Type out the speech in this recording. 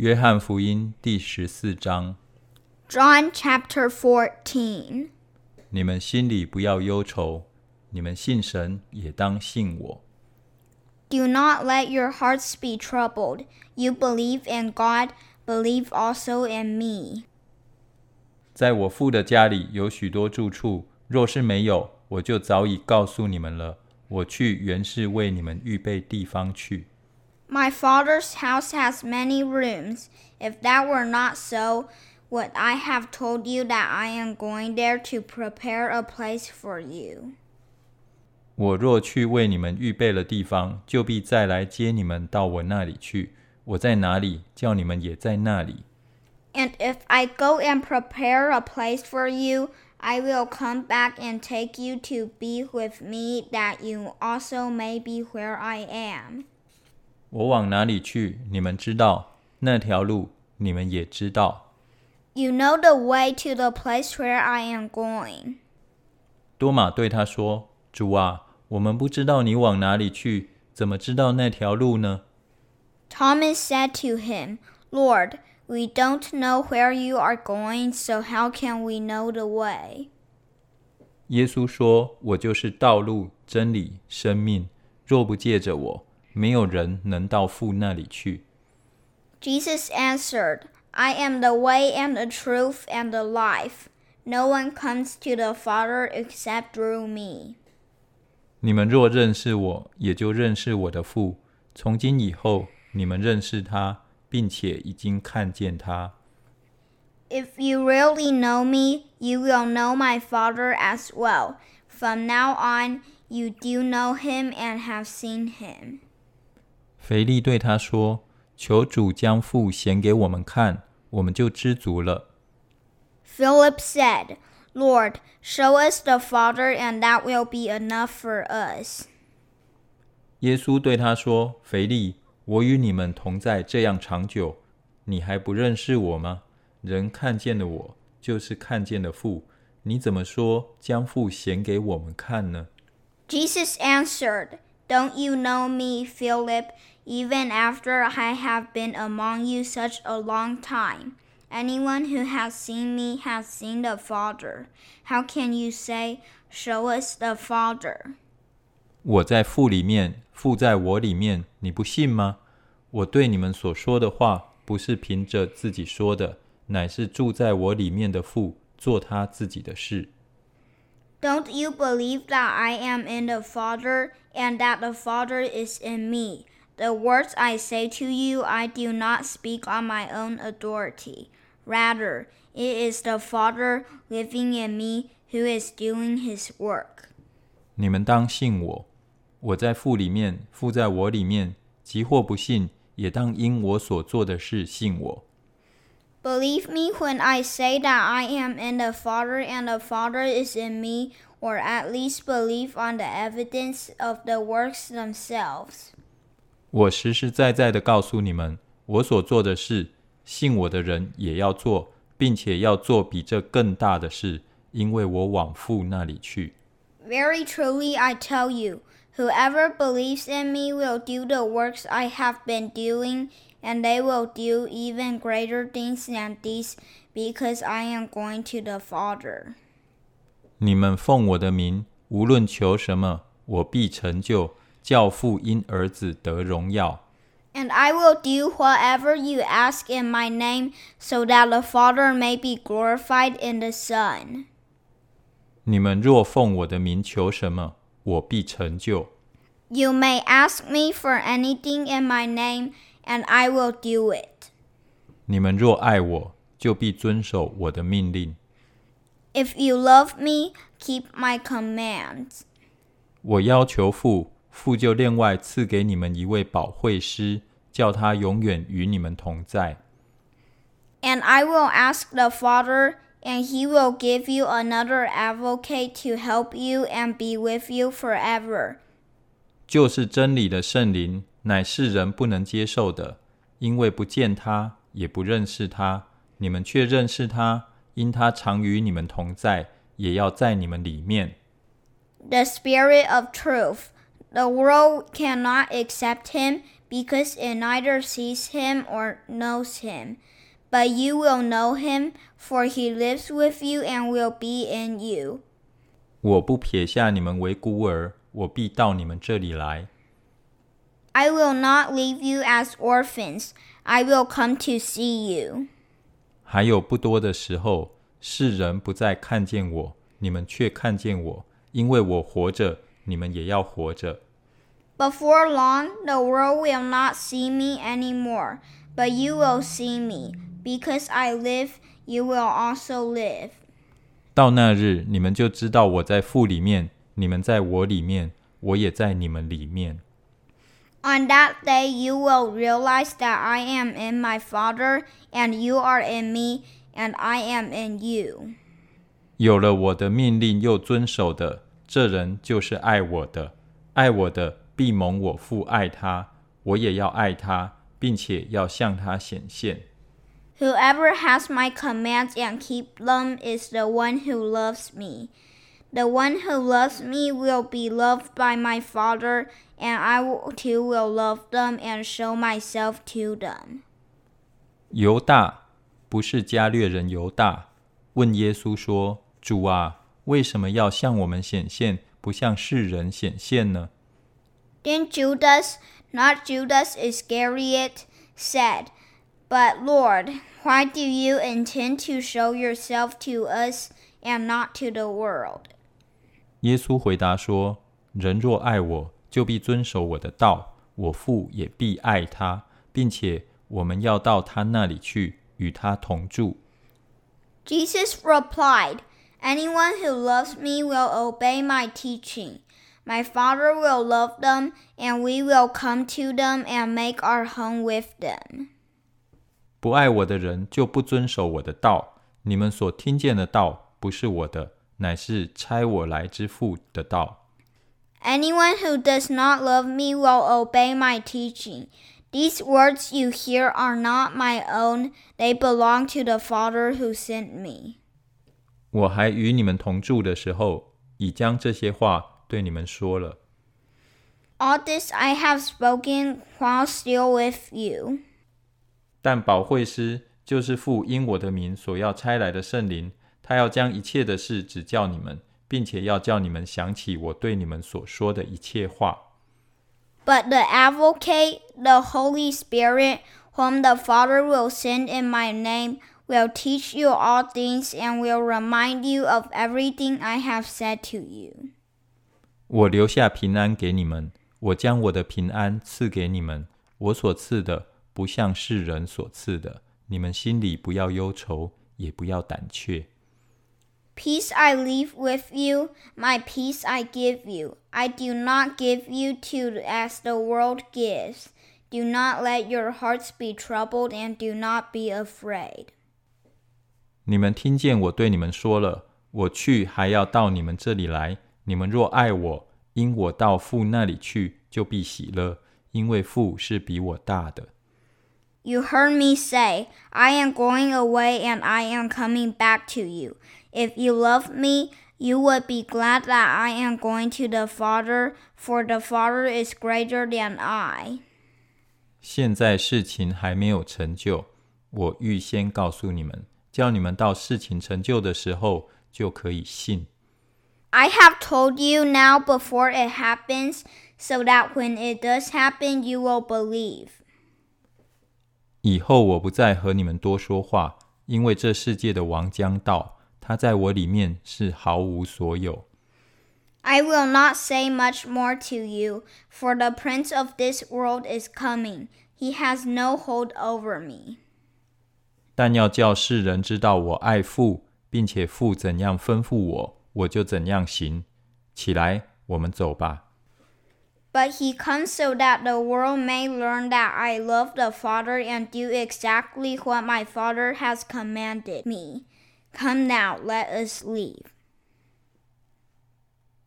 约翰福音第十四章： John chapter 14. 你们心里不要忧愁，你们信神也当信我。 Do not let your hearts be troubled. You believe in God, believe also in me. 在我父的家里有许多住处，若是没有，我就早已告诉你们了。我去原是为你们预备地方去。 My father's house has many rooms. If that were not so, would I have told you that I am going there to prepare a place for you? 我若去为你们预备了地方，就必再来接你们到我那里去。我在哪里，叫你们也在那里。 And if I go and prepare a place for you, I will come back and take you to be with me, that you also may be where I am. 我往哪里去，你们知道；那条路，你们也知道。 You know the way to the place where I am going. 多马对他说：“主啊，我们不知道你往哪里去，怎么知道那条路呢？” Thomas said to him, Lord, we don't know where you are going, so how can we know the way? 耶稣说：“我就是道路、真理、生命。若不借着我， 没有人能到父那里去。 Jesus answered, I am the way and the truth and the life. No one comes to the Father except through me. 你们若认识我，也就认识我的父。从今以后，你们认识他，并且已经看见他。 If you really know me, you will know my Father as well. From now on, you do know him and have seen him. 腓力对他说：“求主将父显给我们看，我们就知足了。” Philip said, Lord, show us the Father, and that will be enough for us. 耶稣对他说：“腓力，我与你们同在这样长久，你还不认识我吗？人看见了我，就是看见了父。你怎么说将父显给我们看呢？” Jesus answered, Don't you know me, Philip, even after I have been among you such a long time? Anyone who has seen me has seen the Father. How can you say, Show us the Father? 我在父里面，父在我里面，你不信吗？我对你们所说的话，不是凭着自己说的，乃是住在我里面的父做他自己的事。 Don't you believe that I am in the Father, and that the Father is in me? The words I say to you, I do not speak on my own authority. Rather, it is the Father living in me who is doing his work. 你们当信我，我在父里面，父在我里面。即或不信，也当因我所做的事信我。 Believe me when I say that I am in the Father and the Father is in me, or at least believe on the evidence of the works themselves. 我实实在在的告诉你们，我所做的事，信我的人也要做，并且要做比这更大的事，因为我往父那里去。 Very truly I tell you, whoever believes in me will do the works I have been doing, and they will do even greater things than these, because I am going to the Father. 你们奉我的名，无论求什么，我必成就，叫父因儿子得荣耀。And I will do whatever you ask in my name, so that the Father may be glorified in the Son. 你们若奉我的名求什么，我必成就。You may ask me for anything in my name, and I will do it. 你们若爱我，就必遵守我的命令。If you love me, keep my commands. 我要求父，父就另外赐给你们一位保惠师，叫他永远与你们同在。 And I will ask the Father, and he will give you another advocate to help you and be with you forever. 就是真理的圣灵，乃世人不能接受的，因为不见他，也不认识他。你们却认识他， 因他常与你们同在，也要在你们里面。 The Spirit of truth. The world cannot accept him because it neither sees him or knows him. But you will know him, for he lives with you and will be in you. 我不撇下你们为孤儿，我必到你们这里来。 I will not leave you as orphans. I will come to see you. 还有不多的时候，世人不再看见我，你们却看见我，因为我活着，你们也要活着。Before long, the world will not see me anymore, but you will see me. Because I live, you will also live. 到那日，你们就知道我在父里面，你们在我里面，我也在你们里面。On that day, you will realize that I am in my Father, and you are in me, and I am in you. 有了我的命令又遵守的，这人就是爱我的。爱我的，必蒙我父爱他，我也要爱他，并且要向他显现。 Whoever has my commands and keep them is the one who loves me. The one who loves me will be loved by my Father, and I will- too will love them and show myself to them. 犹大不是加略人犹大，问耶稣说：“主啊，为什么要向我们显现，不向世人显现呢？” Then Judas, not Judas Iscariot, said, But Lord, why do you intend to show yourself to us and not to the world? 耶稣回答说：“人若爱我，就必遵守我的道，我父也必爱他，并且我们要到他那里去，与他同住。 Jesus replied, Anyone who loves me will obey my teaching. My Father will love them, and we will come to them and make our home with them. 不爱我的人，就不遵守我的道。你们所听见的道，不是我的， 乃是差我来之父的道。 Anyone who does not love me will obey my teaching. These words you hear are not my own, they belong to the Father who sent me. 我还与你们同住的时候，已将这些话对你们说了。 All this I have spoken while still with you. 但保惠师就是父因我的名所要差来的圣灵， 他要将一切的事指教你们，并且要叫你们想起我对你们所说的一切话。 But the advocate, the Holy Spirit, whom the Father will send in my name, will teach you all things and will remind you of everything I have said to you. 我留下平安给你们，我将我的平安赐给你们。我所赐的，不像世人所赐的。你们心里不要忧愁，也不要胆怯。 Peace I leave with you, my peace I give you. I do not give you to as the world gives. Do not let your hearts be troubled and do not be afraid. 你们听见我对你们说了，我去还要到你们这里来。你们若爱我，因我到父那里去，就必喜乐，因为父是比我大的。 You heard me say, I am going away and I am coming back to you. If you love me, you would be glad that I am going to the Father, for the Father is greater than I. 现在事情还没有成就，我预先告诉你们，叫你们到事情成就的时候就可以信。 I have told you now before it happens, so that when it does happen, you will believe. 以后我不再和你们多说话，因为这世界的王将到， 他在我里面是毫无所有。 I will not say much more to you, for the prince of this world is coming. He has no hold over me. 但要叫世人知道我爱父，并且父怎样吩咐我，我就怎样行。起来，我们走吧。 But he comes so that the world may learn that I love the Father and do exactly what my Father has commanded me. Come now, let us leave.